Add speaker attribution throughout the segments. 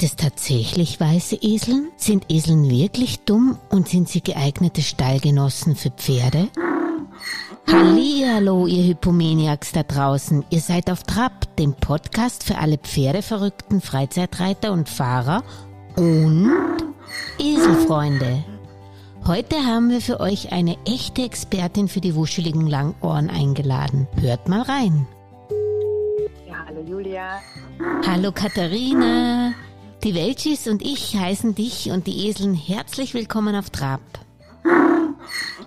Speaker 1: Gibt es tatsächlich weiße Eseln? Sind Eseln wirklich dumm und sind sie geeignete Stallgenossen für Pferde? Hallihallo, ihr Hypomaniacs da draußen. Ihr seid auf Trab, dem Podcast für alle Pferdeverrückten, Freizeitreiter und Fahrer und Eselfreunde. Heute haben wir für euch eine echte Expertin für die wuscheligen Langohren eingeladen. Hört mal rein.
Speaker 2: Ja, hallo Julia.
Speaker 1: Hallo Katharina. Die Welchis und ich heißen dich und die Eseln herzlich willkommen auf Trab.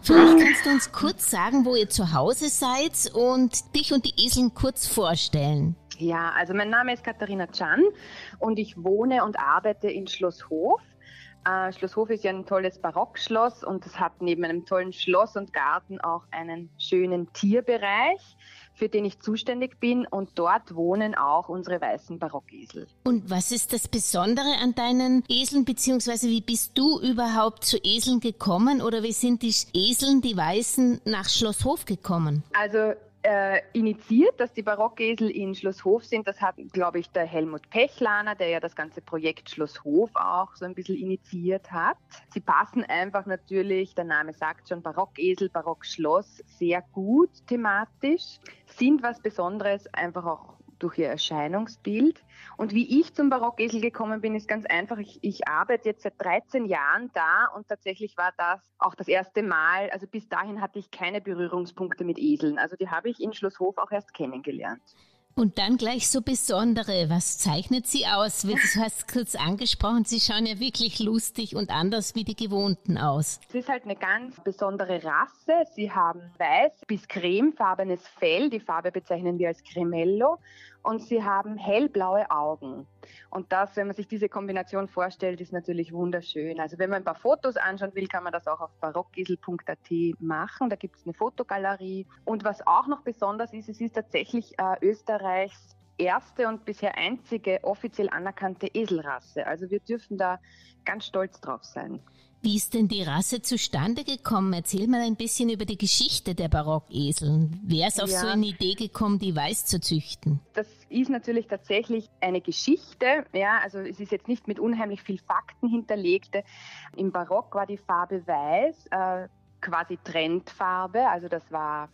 Speaker 1: Vielleicht kannst du uns kurz sagen, wo ihr zu Hause seid und dich und die Eseln kurz vorstellen.
Speaker 2: Ja, also mein Name ist Katharina Chan und ich wohne und arbeite in Schloss Hof. Äh, Schloss Hof ist ja ein tolles Barockschloss und es hat neben einem tollen Schloss und Garten auch einen schönen Tierbereich für den ich zuständig bin und dort wohnen auch unsere weißen Barockesel.
Speaker 1: Und was ist das Besondere an deinen Eseln, beziehungsweise wie bist du überhaupt zu Eseln gekommen oder wie sind die Eseln, die Weißen, nach Schloss Hof gekommen?
Speaker 2: Also äh, initiiert, dass die Barockesel in Schloss Hof sind. Das hat, glaube ich, der Helmut Pechlaner, der ja das ganze Projekt Schloss Hof auch so ein bisschen initiiert hat. Sie passen einfach natürlich, der Name sagt schon, Barockesel, Barockschloss, sehr gut thematisch, sind was Besonderes, einfach auch durch ihr Erscheinungsbild. Und wie ich zum Barockesel gekommen bin, ist ganz einfach. Ich, ich, arbeite jetzt seit 13 Jahren da und tatsächlich war das auch das erste Mal. Also bis dahin hatte ich keine Berührungspunkte mit Eseln. Also die habe ich in Schloss Hof auch erst kennengelernt.
Speaker 1: Und dann gleich so besondere. Was zeichnet sie aus? Du hast kurz angesprochen, sie schauen ja wirklich lustig und anders wie die gewohnten aus.
Speaker 2: Es ist halt eine ganz besondere Rasse. Sie haben weiß bis cremefarbenes Fell. Die Farbe bezeichnen wir als Cremello und sie haben hellblaue Augen. Und das, wenn man sich diese Kombination vorstellt, ist natürlich wunderschön. Also wenn man ein paar Fotos anschauen will, kann man das auch auf barockgisel.at machen. Da gibt es eine Fotogalerie. Und was auch noch besonders ist, es ist tatsächlich äh, Österreichs erste und bisher einzige offiziell anerkannte Eselrasse. Also wir dürfen da ganz stolz drauf sein.
Speaker 1: Wie ist denn die Rasse zustande gekommen? Erzähl mal ein bisschen über die Geschichte der Barockeseln. Wer ist auf ja. so eine Idee gekommen, die weiß zu züchten?
Speaker 2: Das ist natürlich tatsächlich eine Geschichte. Ja, also es ist jetzt nicht mit unheimlich viel Fakten hinterlegt. Im Barock war die Farbe weiß äh, quasi Trendfarbe. Also das war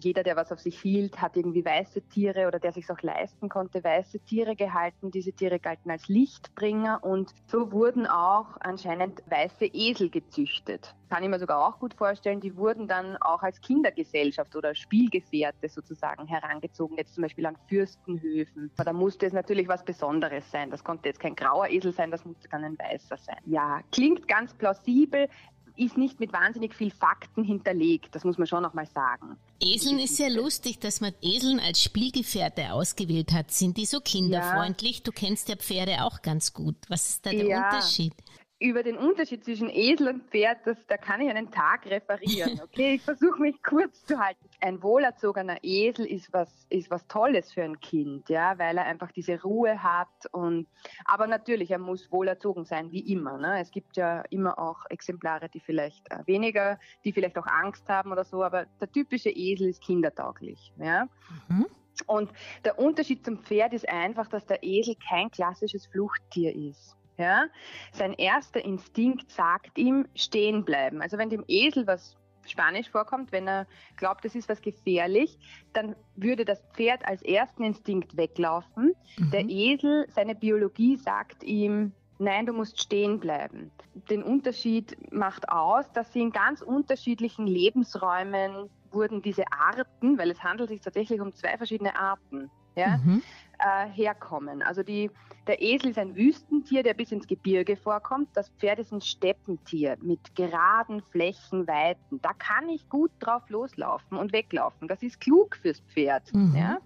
Speaker 2: jeder, der was auf sich hielt, hat irgendwie weiße Tiere oder der sich auch leisten konnte, weiße Tiere gehalten. Diese Tiere galten als Lichtbringer und so wurden auch anscheinend weiße Esel gezüchtet. Kann ich mir sogar auch gut vorstellen, die wurden dann auch als Kindergesellschaft oder Spielgefährte sozusagen herangezogen, jetzt zum Beispiel an Fürstenhöfen. Da musste es natürlich was Besonderes sein. Das konnte jetzt kein grauer Esel sein, das musste dann ein weißer sein. Ja, klingt ganz plausibel ist nicht mit wahnsinnig viel Fakten hinterlegt. Das muss man schon noch mal sagen.
Speaker 1: Eseln ist sehr lustig, dass man Eseln als Spielgefährte ausgewählt hat. Sind die so kinderfreundlich? Ja. Du kennst ja Pferde auch ganz gut. Was ist da der ja. Unterschied?
Speaker 2: Über den Unterschied zwischen Esel und Pferd, das, da kann ich einen Tag referieren. Okay, ich versuche mich kurz zu halten. Ein wohlerzogener Esel ist was, ist was Tolles für ein Kind, ja, weil er einfach diese Ruhe hat und, aber natürlich, er muss wohlerzogen sein, wie immer. Ne? Es gibt ja immer auch Exemplare, die vielleicht äh, weniger, die vielleicht auch Angst haben oder so, aber der typische Esel ist kindertauglich, ja. Mhm. Und der Unterschied zum Pferd ist einfach, dass der Esel kein klassisches Fluchttier ist. Ja? Sein erster Instinkt sagt ihm, stehen bleiben. Also wenn dem Esel was Spanisch vorkommt, wenn er glaubt, es ist was gefährlich, dann würde das Pferd als ersten Instinkt weglaufen. Mhm. Der Esel, seine Biologie sagt ihm, nein, du musst stehen bleiben. Den Unterschied macht aus, dass sie in ganz unterschiedlichen Lebensräumen wurden diese Arten, weil es handelt sich tatsächlich um zwei verschiedene Arten, ja, mhm äh, herkommen. Also die, der Esel ist ein Wüstentier, der bis ins Gebirge vorkommt. Das Pferd ist ein Steppentier mit geraden Flächen, Weiten. Da kann ich gut drauf loslaufen und weglaufen. Das ist klug fürs Pferd. Mhm. Ja?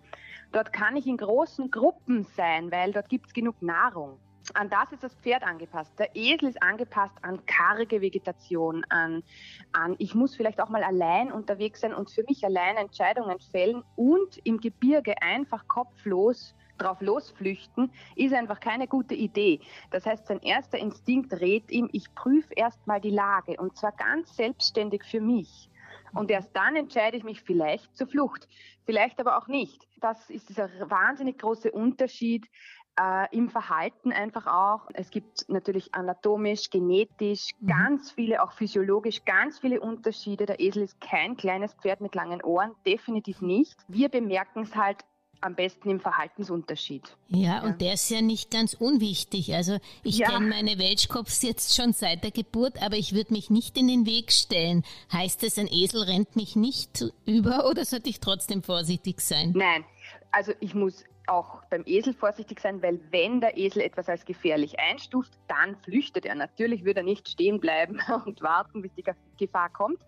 Speaker 2: Dort kann ich in großen Gruppen sein, weil dort gibt es genug Nahrung. An das ist das Pferd angepasst. Der Esel ist angepasst an karge Vegetation, an, an ich muss vielleicht auch mal allein unterwegs sein und für mich allein Entscheidungen fällen und im Gebirge einfach kopflos drauf losflüchten, ist einfach keine gute Idee. Das heißt, sein erster Instinkt rät ihm, ich prüfe erstmal die Lage und zwar ganz selbstständig für mich. Und erst dann entscheide ich mich vielleicht zur Flucht, vielleicht aber auch nicht. Das ist dieser wahnsinnig große Unterschied äh, im Verhalten einfach auch. Es gibt natürlich anatomisch, genetisch mhm. ganz viele, auch physiologisch ganz viele Unterschiede. Der Esel ist kein kleines Pferd mit langen Ohren, definitiv nicht. Wir bemerken es halt am besten im Verhaltensunterschied.
Speaker 1: Ja, und der ist ja nicht ganz unwichtig. Also ich ja. kenne meine Welschkopfs jetzt schon seit der Geburt, aber ich würde mich nicht in den Weg stellen. Heißt es, ein Esel rennt mich nicht über oder sollte ich trotzdem vorsichtig sein?
Speaker 2: Nein, also ich muss auch beim Esel vorsichtig sein, weil wenn der Esel etwas als gefährlich einstuft, dann flüchtet er. Natürlich würde er nicht stehen bleiben und warten, bis die Gefahr kommt.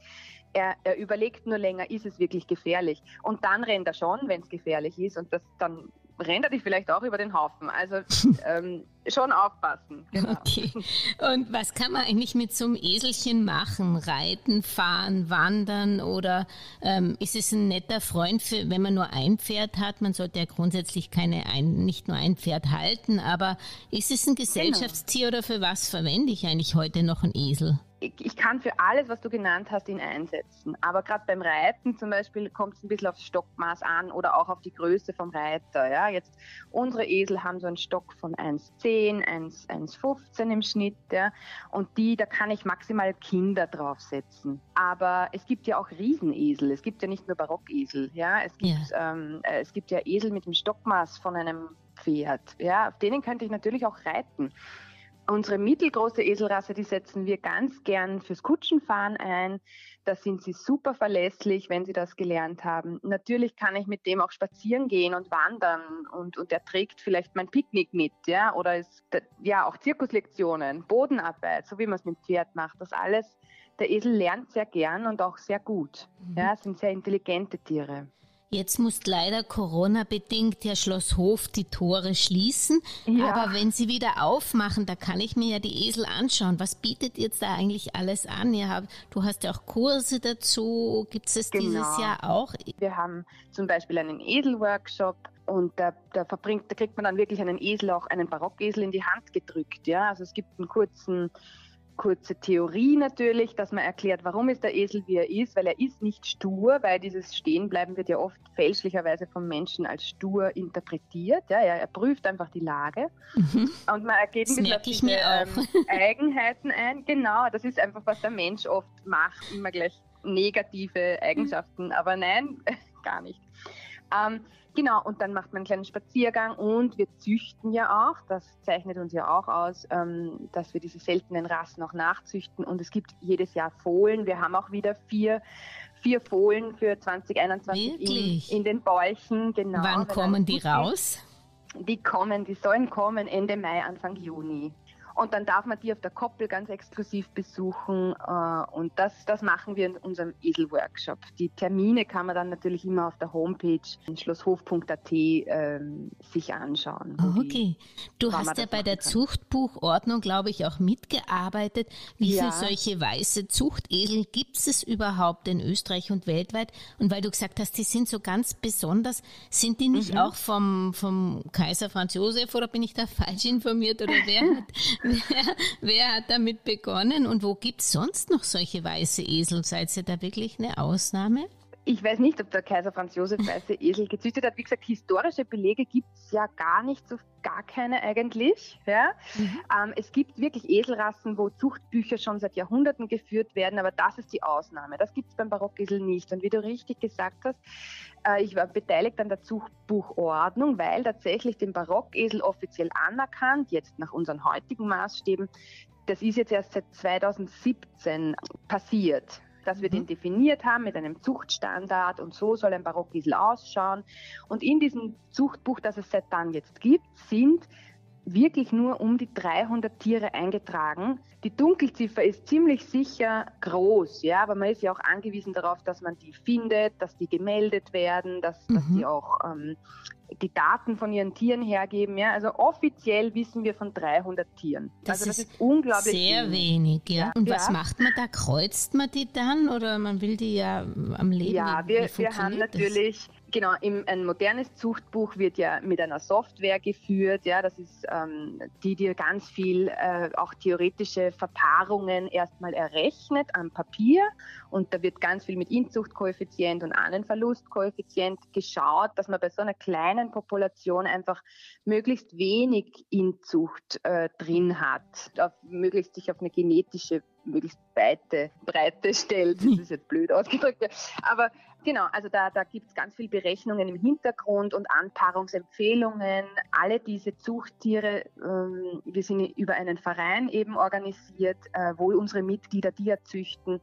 Speaker 2: Er, er, überlegt nur länger, ist es wirklich gefährlich? Und dann rennt er schon, wenn es gefährlich ist. Und das, dann rennt er dich vielleicht auch über den Haufen. Also ähm, schon aufpassen.
Speaker 1: Genau. Okay. Und was kann man eigentlich mit so einem Eselchen machen? Reiten, fahren, wandern oder ähm, ist es ein netter Freund, für, wenn man nur ein Pferd hat? Man sollte ja grundsätzlich keine ein, nicht nur ein Pferd halten, aber ist es ein genau. Gesellschaftstier genau. oder für was verwende ich eigentlich heute noch einen Esel?
Speaker 2: Ich kann für alles, was du genannt hast, ihn einsetzen. Aber gerade beim Reiten zum Beispiel kommt es ein bisschen aufs Stockmaß an oder auch auf die Größe vom Reiter. Ja, jetzt unsere Esel haben so einen Stock von 1,10, 1,15 im Schnitt. Ja, und die, da kann ich maximal Kinder draufsetzen. Aber es gibt ja auch Riesenesel. Es gibt ja nicht nur Barockesel. Ja, es gibt, ja. Ähm, äh, es gibt ja Esel mit dem Stockmaß von einem Pferd. Ja, auf denen könnte ich natürlich auch reiten. Unsere mittelgroße Eselrasse, die setzen wir ganz gern fürs Kutschenfahren ein. Da sind sie super verlässlich, wenn sie das gelernt haben. Natürlich kann ich mit dem auch spazieren gehen und wandern und, und er trägt vielleicht mein Picknick mit, ja, oder ist, ja, auch Zirkuslektionen, Bodenarbeit, so wie man es mit dem Pferd macht. Das alles, der Esel lernt sehr gern und auch sehr gut. Mhm. Ja, sind sehr intelligente Tiere.
Speaker 1: Jetzt muss leider Corona-bedingt ja Schloss Hof die Tore schließen. Ja. Aber wenn sie wieder aufmachen, da kann ich mir ja die Esel anschauen. Was bietet jetzt da eigentlich alles an? Ihr habt, du hast ja auch Kurse dazu. Gibt es genau. dieses Jahr auch?
Speaker 2: Wir haben zum Beispiel einen Esel-Workshop. Und da, da, verbringt, da kriegt man dann wirklich einen Esel, auch einen Barockesel in die Hand gedrückt. Ja? Also es gibt einen kurzen kurze Theorie natürlich, dass man erklärt, warum ist der Esel, wie er ist, weil er ist nicht stur, weil dieses Stehenbleiben wird ja oft fälschlicherweise vom Menschen als stur interpretiert. Ja, er, er prüft einfach die Lage mhm. und man ergeht ein bisschen auf diese ähm, Eigenheiten ein. Genau, das ist einfach, was der Mensch oft macht, immer gleich negative Eigenschaften, aber nein, gar nicht. Ähm, Genau, und dann macht man einen kleinen Spaziergang und wir züchten ja auch, das zeichnet uns ja auch aus, ähm, dass wir diese seltenen Rassen auch nachzüchten und es gibt jedes Jahr Fohlen. Wir haben auch wieder vier, vier Fohlen für 2021 in, in, den Bäuchen.
Speaker 1: Genau, Wann kommen die raus?
Speaker 2: Die kommen, die sollen kommen Ende Mai, Anfang Juni. Und dann darf man die auf der Koppel ganz exklusiv besuchen. Äh, und das, das machen wir in unserem Esel-Workshop. Die Termine kann man dann natürlich immer auf der Homepage schlosshof.at ähm, sich anschauen.
Speaker 1: okay. Du hast ja bei der kann. Zuchtbuchordnung, glaube ich, auch mitgearbeitet. Wie ja. viele solche weiße Zuchtesel gibt es überhaupt in Österreich und weltweit? Und weil du gesagt hast, die sind so ganz besonders, sind die nicht mhm. auch vom, vom Kaiser Franz Josef oder bin ich da falsch informiert oder wer hat, wer, wer hat damit begonnen und wo gibt es sonst noch solche weiße Esel? Seid ihr da wirklich eine Ausnahme?
Speaker 2: Ich weiß nicht, ob der Kaiser Franz Josef weiße Esel gezüchtet hat. Wie gesagt, historische Belege gibt es ja gar nicht, so gar keine eigentlich. Ja? Mhm. Ähm, es gibt wirklich Eselrassen, wo Zuchtbücher schon seit Jahrhunderten geführt werden, aber das ist die Ausnahme. Das gibt es beim Barockesel nicht. Und wie du richtig gesagt hast, äh, ich war beteiligt an der Zuchtbuchordnung, weil tatsächlich den Barockesel offiziell anerkannt, jetzt nach unseren heutigen Maßstäben, das ist jetzt erst seit 2017 passiert dass wir mhm. den definiert haben mit einem Zuchtstandard und so soll ein Barockesel ausschauen. Und in diesem Zuchtbuch, das es seit dann jetzt gibt, sind wirklich nur um die 300 Tiere eingetragen. Die Dunkelziffer ist ziemlich sicher groß, ja, aber man ist ja auch angewiesen darauf, dass man die findet, dass die gemeldet werden, dass, mhm. dass die auch ähm, die Daten von ihren Tieren hergeben. Ja? Also offiziell wissen wir von 300 Tieren.
Speaker 1: Das, also das ist, ist, unglaublich sehr wenig. ja. ja. Und ja. was macht man da? Kreuzt man die dann oder man will die ja am Leben?
Speaker 2: Ja, wir, wir haben natürlich Genau, im, ein modernes Zuchtbuch wird ja mit einer Software geführt. Ja, das ist ähm, die, die ganz viel äh, auch theoretische Verpaarungen erstmal errechnet am Papier. Und da wird ganz viel mit Inzuchtkoeffizient und Ahnenverlustkoeffizient geschaut, dass man bei so einer kleinen Population einfach möglichst wenig Inzucht äh, drin hat, auf, möglichst sich auf eine genetische möglichst weite Breite stellt. Das ist jetzt blöd ausgedrückt. Aber Genau, also da, da gibt es ganz viele Berechnungen im Hintergrund und Anpaarungsempfehlungen. Alle diese Zuchttiere, ähm, wir sind über einen Verein eben organisiert, äh, wo unsere Mitglieder, die züchten,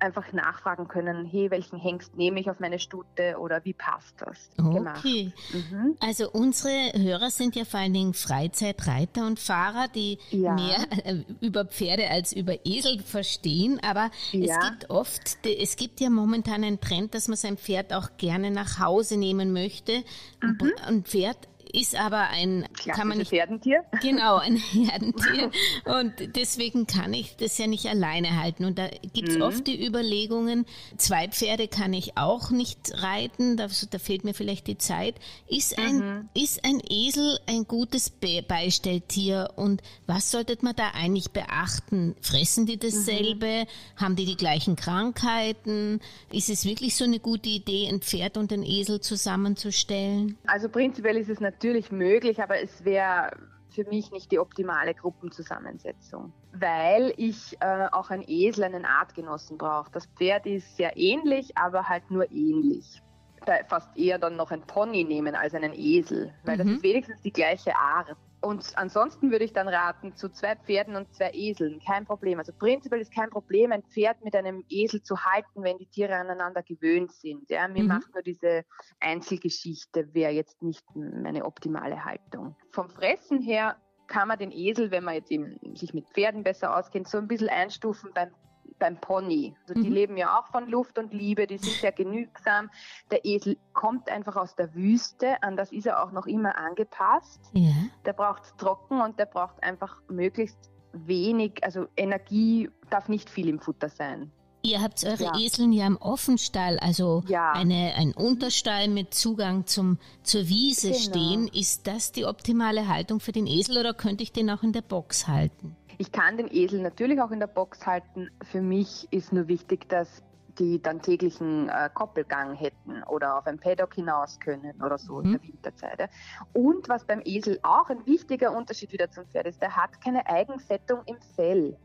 Speaker 2: einfach nachfragen können, hey, welchen Hengst nehme ich auf meine Stute oder wie passt das?
Speaker 1: Okay. Mhm. Also unsere Hörer sind ja vor allen Dingen Freizeitreiter und Fahrer, die ja. mehr äh, über Pferde als über Esel verstehen, aber ja. es gibt oft, es gibt ja momentan einen Trend, dass man sein Pferd auch gerne nach Hause nehmen möchte. Mhm. Ein Pferd ist aber ein
Speaker 2: kann man nicht, Herdentier.
Speaker 1: Genau, ein Herdentier. und deswegen kann ich das ja nicht alleine halten. Und da gibt es mhm. oft die Überlegungen, zwei Pferde kann ich auch nicht reiten, da, da fehlt mir vielleicht die Zeit. Ist ein, mhm. ist ein Esel ein gutes Be Beistelltier und was sollte man da eigentlich beachten? Fressen die dasselbe? Mhm. Haben die die gleichen Krankheiten? Ist es wirklich so eine gute Idee, ein Pferd und ein Esel zusammenzustellen?
Speaker 2: Also prinzipiell ist es natürlich natürlich möglich, aber es wäre für mich nicht die optimale Gruppenzusammensetzung, weil ich äh, auch ein Esel einen Artgenossen brauche. Das Pferd ist sehr ähnlich, aber halt nur ähnlich. Da fast eher dann noch ein Pony nehmen als einen Esel, weil mhm. das ist wenigstens die gleiche Art. Und ansonsten würde ich dann raten zu zwei Pferden und zwei Eseln. Kein Problem. Also prinzipiell ist kein Problem, ein Pferd mit einem Esel zu halten, wenn die Tiere aneinander gewöhnt sind. Ja, mir mhm. macht nur diese Einzelgeschichte wäre jetzt nicht meine optimale Haltung. Vom Fressen her kann man den Esel, wenn man jetzt eben sich mit Pferden besser auskennt, so ein bisschen einstufen beim beim Pony. Also die mhm. leben ja auch von Luft und Liebe, die sind sehr genügsam. Der Esel kommt einfach aus der Wüste, an das ist er auch noch immer angepasst. Ja. Der braucht trocken und der braucht einfach möglichst wenig, also Energie darf nicht viel im Futter sein.
Speaker 1: Ihr habt eure ja. Eseln ja im Offenstall, also ja. eine, ein Unterstall mit Zugang zum, zur Wiese genau. stehen. Ist das die optimale Haltung für den Esel oder könnte ich den auch in der Box halten?
Speaker 2: Ich kann den Esel natürlich auch in der Box halten. Für mich ist nur wichtig, dass die dann täglichen äh, Koppelgang hätten oder auf ein Paddock hinaus können oder so mhm. in der Winterzeit. Und was beim Esel auch ein wichtiger Unterschied wieder zum Pferd ist, der hat keine Eigenfettung im Fell.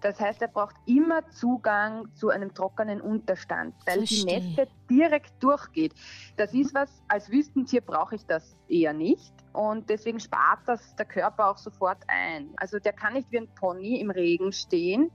Speaker 2: Das heißt, er braucht immer Zugang zu einem trockenen Unterstand, weil Verstehe. die Nässe direkt durchgeht. Das ist was, als Wüstentier brauche ich das eher nicht. Und deswegen spart das der Körper auch sofort ein. Also der kann nicht wie ein Pony im Regen stehen.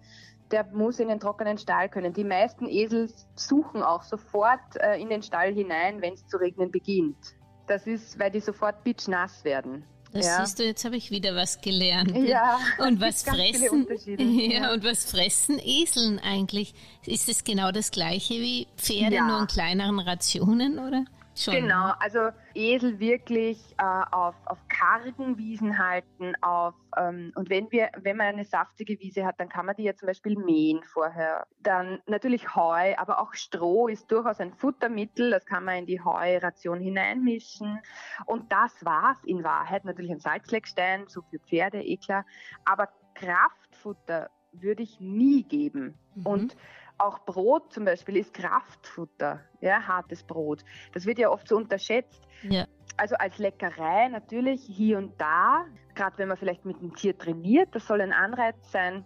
Speaker 2: Der muss in den trockenen Stall können. Die meisten Esel suchen auch sofort äh, in den Stall hinein, wenn es zu regnen beginnt. Das ist, weil die sofort bitchnass werden.
Speaker 1: Das ja. siehst du, jetzt habe ich wieder was gelernt.
Speaker 2: Ja.
Speaker 1: Und was fressen? Ja, und was fressen Eseln eigentlich? Ist es genau das gleiche wie Pferde, ja. nur in kleineren Rationen, oder?
Speaker 2: Schon. Genau, also Esel wirklich äh, auf, auf kargen Wiesen halten, auf ähm, und wenn wir, wenn man eine saftige Wiese hat, dann kann man die ja zum Beispiel mähen vorher. Dann natürlich Heu, aber auch Stroh ist durchaus ein Futtermittel, das kann man in die Heuration hineinmischen. Und das war's in Wahrheit. Natürlich ein Salzleckstein, so für Pferde, eh klar. Aber Kraftfutter würde ich nie geben. Mhm. Und auch Brot zum Beispiel ist Kraftfutter, ja, hartes Brot. Das wird ja oft so unterschätzt. Ja. Also als Leckerei natürlich hier und da, gerade wenn man vielleicht mit dem Tier trainiert, das soll ein Anreiz sein,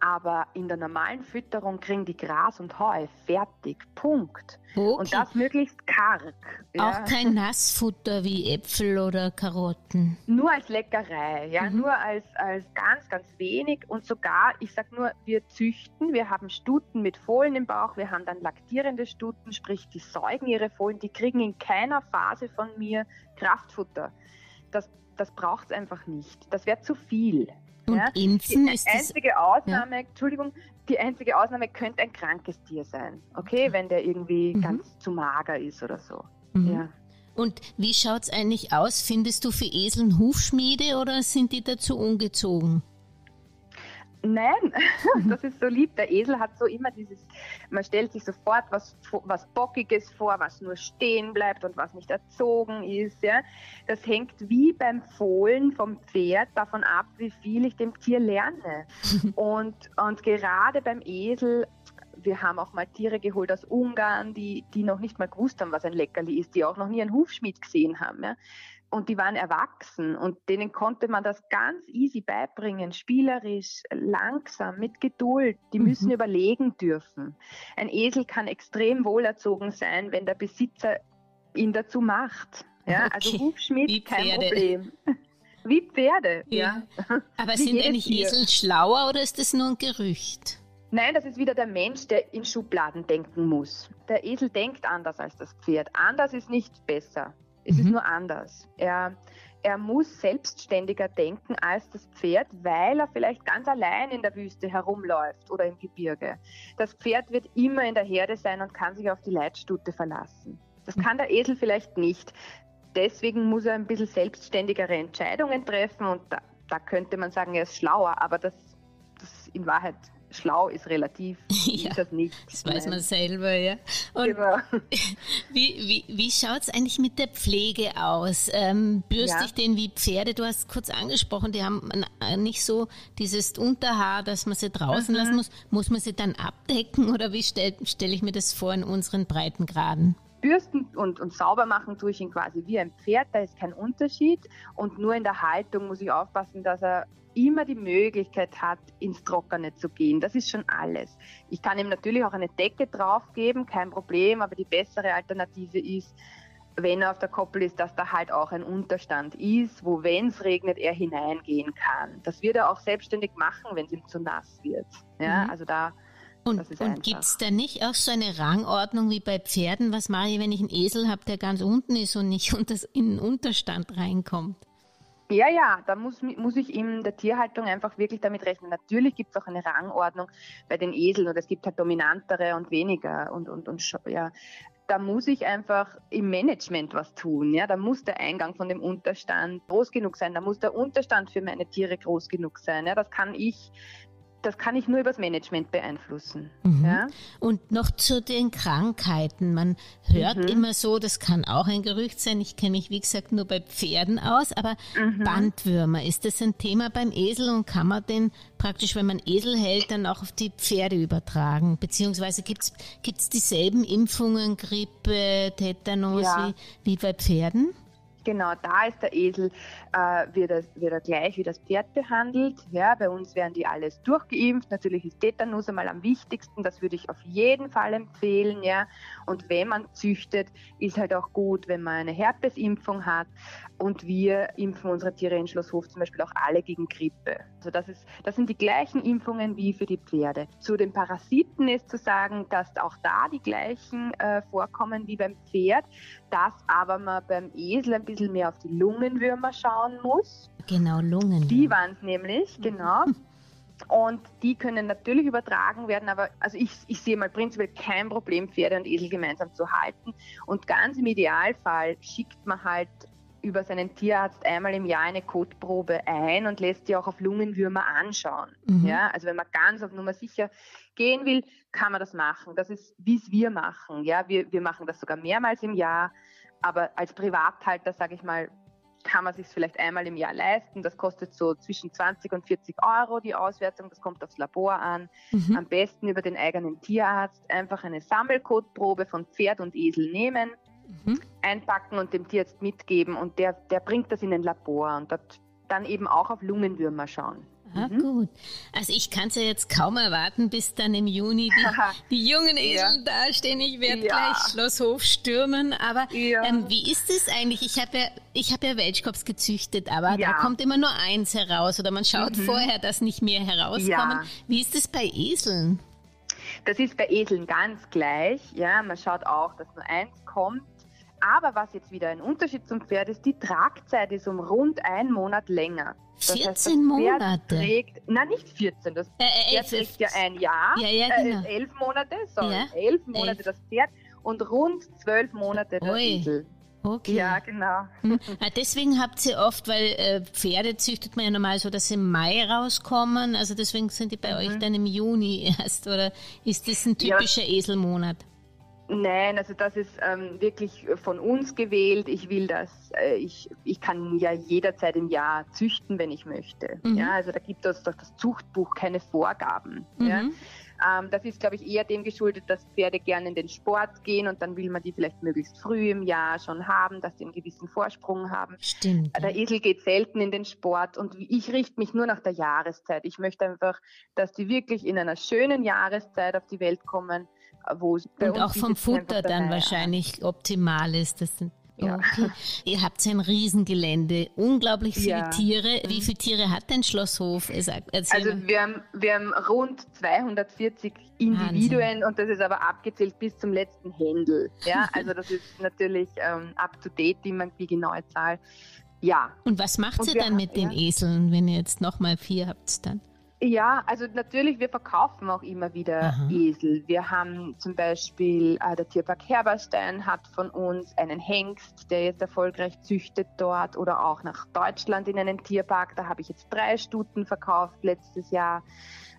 Speaker 2: aber in der normalen Fütterung kriegen die Gras und Heu fertig. Punkt. Okay. Und das möglichst karg.
Speaker 1: Ja. Auch kein Nassfutter wie Äpfel oder Karotten.
Speaker 2: Nur als Leckerei, ja, mhm. nur als, als ganz, ganz wenig. Und sogar, ich sag nur, wir züchten, wir haben Stuten mit Fohlen im Bauch, wir haben dann laktierende Stuten, sprich, die säugen ihre Fohlen, die kriegen in keiner Phase von mir Kraftfutter. Das, das braucht es einfach nicht. Das wäre zu viel.
Speaker 1: Und ja? Impfen
Speaker 2: die
Speaker 1: ist
Speaker 2: einzige Ausnahme, ja. Entschuldigung, die einzige Ausnahme könnte ein krankes Tier sein, okay, wenn der irgendwie mhm. ganz zu mager ist oder so. Mhm. Ja.
Speaker 1: Und wie schaut es eigentlich aus? Findest du für Eseln Hufschmiede oder sind die dazu ungezogen?
Speaker 2: Nein, das ist so lieb. Der Esel hat so immer dieses, man stellt sich sofort was, was Bockiges vor, was nur stehen bleibt und was nicht erzogen ist. Ja. Das hängt wie beim Fohlen vom Pferd davon ab, wie viel ich dem Tier lerne. und, und gerade beim Esel wir haben auch mal Tiere geholt aus Ungarn, die, die noch nicht mal gewusst haben, was ein Leckerli ist, die auch noch nie einen Hufschmied gesehen haben. Ja und die waren erwachsen und denen konnte man das ganz easy beibringen, spielerisch, langsam, mit Geduld. Die mhm. müssen überlegen dürfen. Ein Esel kann extrem wohlerzogen sein, wenn der Besitzer ihn dazu macht. Ja, also okay. also Hufschmied, kein Problem. Wie Pferde, ja.
Speaker 1: ja. Aber Wie sind eigentlich. Esel schlauer oder ist das nur ein Gerücht?
Speaker 2: Nein, das ist wieder der Mensch, der in Schubladen denken muss. Der Esel denkt anders als das Pferd. Anders ist nicht besser. Es mhm. ist nur anders. Er, er muss selbstständiger denken als das Pferd, weil er vielleicht ganz allein in der Wüste herumläuft oder im Gebirge. Das Pferd wird immer in der Herde sein und kann sich auf die Leitstute verlassen. Das kann der Esel vielleicht nicht. Deswegen muss er ein bisschen selbstständigere Entscheidungen treffen und da, da könnte man sagen, er ist schlauer, aber das, das in Wahrheit schlau ist relativ, ja, ist das nicht.
Speaker 1: Das weiß man selber, ja. Und genau. wie, wie, wie schaut es eigentlich mit der Pflege aus? Ähm, bürste ich den wie Pferde? Du hast kurz angesprochen, die haben nicht so dieses Unterhaar, dass man sie draußen mhm. lassen muss. Muss man sie dann abdecken oder wie stelle stell ich mir das vor in unseren Breitengraden?
Speaker 2: Bürsten und, und sauber machen tue ich ihn quasi wie ein Pferd, da ist kein Unterschied. Und nur in der Haltung muss ich aufpassen, dass er immer die Möglichkeit hat, ins Trockene zu gehen. Das ist schon alles. Ich kann ihm natürlich auch eine Decke draufgeben, kein Problem, aber die bessere Alternative ist, wenn er auf der Koppel ist, dass da halt auch ein Unterstand ist, wo, wenn es regnet, er hineingehen kann. Das wird er auch selbstständig machen, wenn es ihm zu nass wird. Ja,
Speaker 1: mhm. also da. Und, und gibt es da nicht auch so eine Rangordnung wie bei Pferden? Was mache ich, wenn ich einen Esel habe, der ganz unten ist und nicht in den Unterstand reinkommt?
Speaker 2: Ja, ja, da muss, muss ich in der Tierhaltung einfach wirklich damit rechnen. Natürlich gibt es auch eine Rangordnung bei den Eseln oder es gibt halt dominantere und weniger und, und, und ja. Da muss ich einfach im Management was tun. Ja? Da muss der Eingang von dem Unterstand groß genug sein. Da muss der Unterstand für meine Tiere groß genug sein. Ja? Das kann ich das kann ich nur übers Management beeinflussen.
Speaker 1: Mhm. Ja? Und noch zu den Krankheiten. Man hört mhm. immer so, das kann auch ein Gerücht sein. Ich kenne mich, wie gesagt, nur bei Pferden aus, aber mhm. Bandwürmer, ist das ein Thema beim Esel und kann man den praktisch, wenn man Esel hält, dann auch auf die Pferde übertragen? Beziehungsweise gibt es dieselben Impfungen, Grippe, Tetanus ja. wie, wie bei Pferden?
Speaker 2: Genau, da ist der Esel, äh, wird, er, gleich wie das Pferd behandelt. Ja, bei uns werden die alles durchgeimpft. Natürlich ist Tetanus einmal am wichtigsten, das würde ich auf jeden Fall empfehlen. Ja. Und wenn man züchtet, ist halt auch gut, wenn man eine Herpesimpfung hat. Und wir impfen unsere Tiere in Schlosshof zum Beispiel auch alle gegen Grippe. Also das, ist, das sind die gleichen Impfungen wie für die Pferde. Zu den Parasiten ist zu sagen, dass auch da die gleichen äh, vorkommen wie beim Pferd, dass aber man beim Esel ein bisschen mehr auf die Lungenwürmer schauen muss.
Speaker 1: Genau, Lungenwürmer.
Speaker 2: Die waren es nämlich, mhm. genau. Und die können natürlich übertragen werden, aber also ich, ich sehe mal prinzipiell kein Problem, Pferde und Esel gemeinsam zu halten. Und ganz im Idealfall schickt man halt über seinen Tierarzt einmal im Jahr eine Kotprobe ein und lässt sie auch auf Lungenwürmer anschauen. Mhm. Ja, also wenn man ganz auf Nummer sicher gehen will, kann man das machen. Das ist, wie es wir machen. Ja, wir, wir machen das sogar mehrmals im Jahr, aber als Privathalter, sage ich mal, kann man sich vielleicht einmal im Jahr leisten. Das kostet so zwischen 20 und 40 Euro die Auswertung. Das kommt aufs Labor an. Mhm. Am besten über den eigenen Tierarzt einfach eine Sammelkotprobe von Pferd und Esel nehmen mhm. einpacken und dem Tierarzt mitgeben und der, der bringt das in ein Labor und dort dann eben auch auf Lungenwürmer schauen.
Speaker 1: Ah, mhm. gut. Also ich kann es ja jetzt kaum erwarten, bis dann im Juni die, die jungen Esel ja. dastehen. Ich werde ja. gleich Schlosshof stürmen. Aber ja. ähm, wie ist es eigentlich? Ich habe ja, ich hab ja Weltkops gezüchtet, aber da kommt immer nur eins heraus oder man schaut mhm. vorher, dass nicht mehr herauskommen. Wie ist es bei Eseln?
Speaker 2: Das ist bei Eseln ganz gleich. Ja, man schaut auch, dass nur eins kommt. Aber was jetzt wieder ein Unterschied zum Pferd ist, die Tragzeit ist um rund einen Monat länger.
Speaker 1: Das 14 heißt, das Monate?
Speaker 2: Trägt, na, nicht 14, das äh, äh, Pferd trägt ja ein Jahr,
Speaker 1: ja, ja, genau.
Speaker 2: äh, elf Monate, sorry, ja, elf Monate elf. das Pferd und rund zwölf Monate der. Esel.
Speaker 1: Okay.
Speaker 2: Ja, genau.
Speaker 1: Hm. Ah, deswegen habt ihr oft, weil äh, Pferde züchtet man ja normal so, dass sie im Mai rauskommen. Also deswegen sind die bei mhm. euch dann im Juni erst. Oder ist das ein typischer ja. Eselmonat?
Speaker 2: Nein, also das ist ähm, wirklich von uns gewählt. Ich will das, äh, ich, ich kann ja jederzeit im Jahr züchten, wenn ich möchte. Mhm. Ja, also da gibt es durch das Zuchtbuch keine Vorgaben. Mhm. Ja. Ähm, das ist, glaube ich, eher dem geschuldet, dass Pferde gerne in den Sport gehen und dann will man die vielleicht möglichst früh im Jahr schon haben, dass sie einen gewissen Vorsprung haben.
Speaker 1: Stimmt.
Speaker 2: Der Esel geht selten in den Sport und ich richte mich nur nach der Jahreszeit. Ich möchte einfach, dass die wirklich in einer schönen Jahreszeit auf die Welt kommen
Speaker 1: Und auch vom Futter dann wahrscheinlich optimal ist. Das sind ja. Okay. Ihr habt ein Riesengelände, unglaublich viele ja. Tiere. Wie viele Tiere hat denn Schlosshof?
Speaker 2: Also wir haben, wir haben rund 240 Individuen Wahnsinn. und das ist aber abgezählt bis zum letzten Händel. Ja, also das ist natürlich ähm, up to date, die, die genaue Zahl. Ja.
Speaker 1: Und was macht und ihr dann mit den Eseln, wenn ihr jetzt nochmal vier habt dann?
Speaker 2: Ja, also natürlich, wir verkaufen auch immer wieder Aha. Esel. Wir haben zum Beispiel, äh, der Tierpark Herberstein hat von uns einen Hengst, der jetzt erfolgreich züchtet dort oder auch nach Deutschland in einen Tierpark. Da habe ich jetzt drei Stuten verkauft letztes Jahr.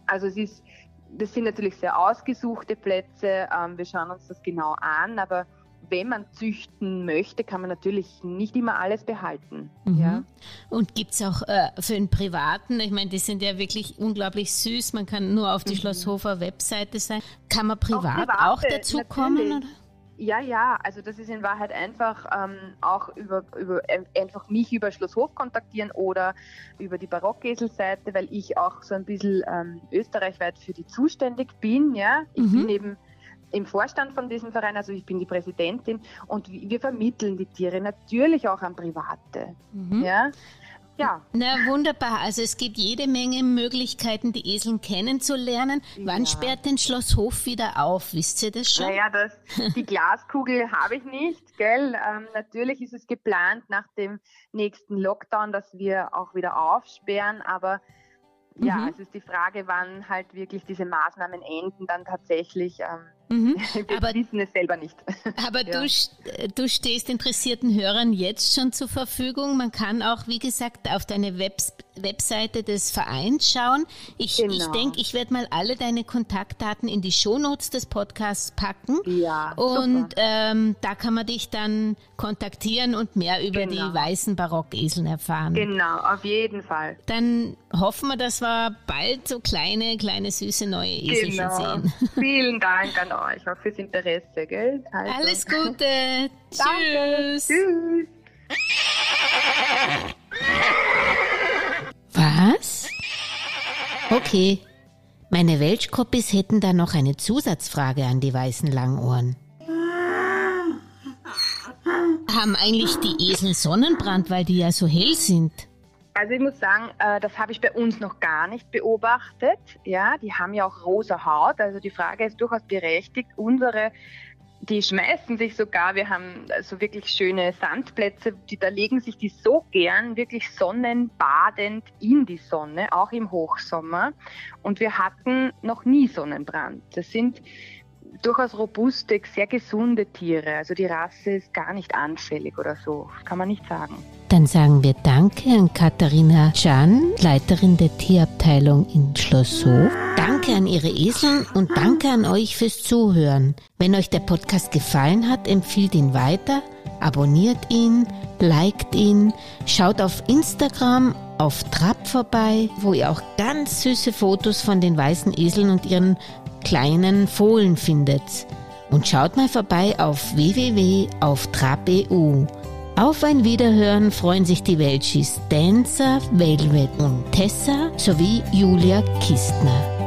Speaker 2: Also es ist, das sind natürlich sehr ausgesuchte Plätze. Ähm, wir schauen uns das genau an, aber wenn man züchten möchte, kann man natürlich nicht immer alles behalten. Mhm. Ja.
Speaker 1: Und gibt es auch äh, für einen Privaten, ich meine, die sind ja wirklich unglaublich süß, man kann nur auf die mhm. Schlosshofer Webseite sein. Kann man privat auch, auch dazu natürlich. kommen?
Speaker 2: Ja, ja, also das ist in Wahrheit einfach ähm, auch über, über einfach mich über Schlosshof kontaktieren oder über die Barockeselseite, weil ich auch so ein bisschen ähm, österreichweit für die zuständig bin. Ja, ich mhm. bin eben im Vorstand von diesem Verein, also ich bin die Präsidentin und wir vermitteln die Tiere natürlich auch an Private. Mhm. Ja. Ja.
Speaker 1: Na wunderbar. Also es gibt jede Menge Möglichkeiten, die Eseln kennenzulernen. Ja. Wann sperrt denn Schloss Hof wieder auf? Wisst ihr das schon?
Speaker 2: Naja, das, die Glaskugel habe ich nicht, gell? Ähm, natürlich ist es geplant nach dem nächsten Lockdown, dass wir auch wieder aufsperren, aber ja, mhm. es ist die Frage, wann halt wirklich diese Maßnahmen enden, dann tatsächlich. Ähm, Mhm. Wir aber, wissen es selber nicht.
Speaker 1: Aber ja. du, du stehst interessierten Hörern jetzt schon zur Verfügung. Man kann auch, wie gesagt, auf deine Webs Webseite des Vereins schauen. Ich genau. ich, denk, ich werde mal alle deine Kontaktdaten in die Shownotes des Podcasts packen.
Speaker 2: Ja.
Speaker 1: Und ähm, da kann man dich dann kontaktieren und mehr über genau. die weißen Barockeseln erfahren.
Speaker 2: Genau, auf jeden Fall.
Speaker 1: Dann hoffen wir, dass wir bald so kleine, kleine, süße neue Eselchen genau. sehen.
Speaker 2: Vielen Dank an euch, auch fürs Interesse, gell?
Speaker 1: Also. Alles Gute. Tschüss. Tschüss. Was? Okay. Meine Welschkoppis hätten da noch eine Zusatzfrage an die weißen Langohren. Haben eigentlich die Esel Sonnenbrand, weil die ja so hell sind?
Speaker 2: Also ich muss sagen, äh, das habe ich bei uns noch gar nicht beobachtet. Ja, die haben ja auch rosa Haut. Also die Frage ist durchaus berechtigt. Unsere, die schmeißen sich sogar. Wir haben so wirklich schöne Sandplätze. Die, da legen sich die so gern wirklich sonnenbadend in die Sonne, auch im Hochsommer. Und wir hatten noch nie Sonnenbrand. Das sind durchaus robuste, sehr gesunde Tiere. Also die Rasse ist gar nicht anfällig oder so. kann man nicht sagen.
Speaker 1: Dann sagen wir Danke an Katharina Can, Leiterin der Tierabteilung in Schlosshof. Danke an Ihre Eseln und danke an euch fürs Zuhören. Wenn euch der Podcast gefallen hat, empfiehlt ihn weiter, abonniert ihn, liked ihn, schaut auf Instagram auf Trab vorbei, wo ihr auch ganz süße Fotos von den weißen Eseln und ihren kleinen Fohlen findet. Und schaut mal vorbei auf www.auftrab.eu. Auf ein Wiederhören freuen sich die Welchis Dancer, Velvet und Tessa sowie Julia Kistner.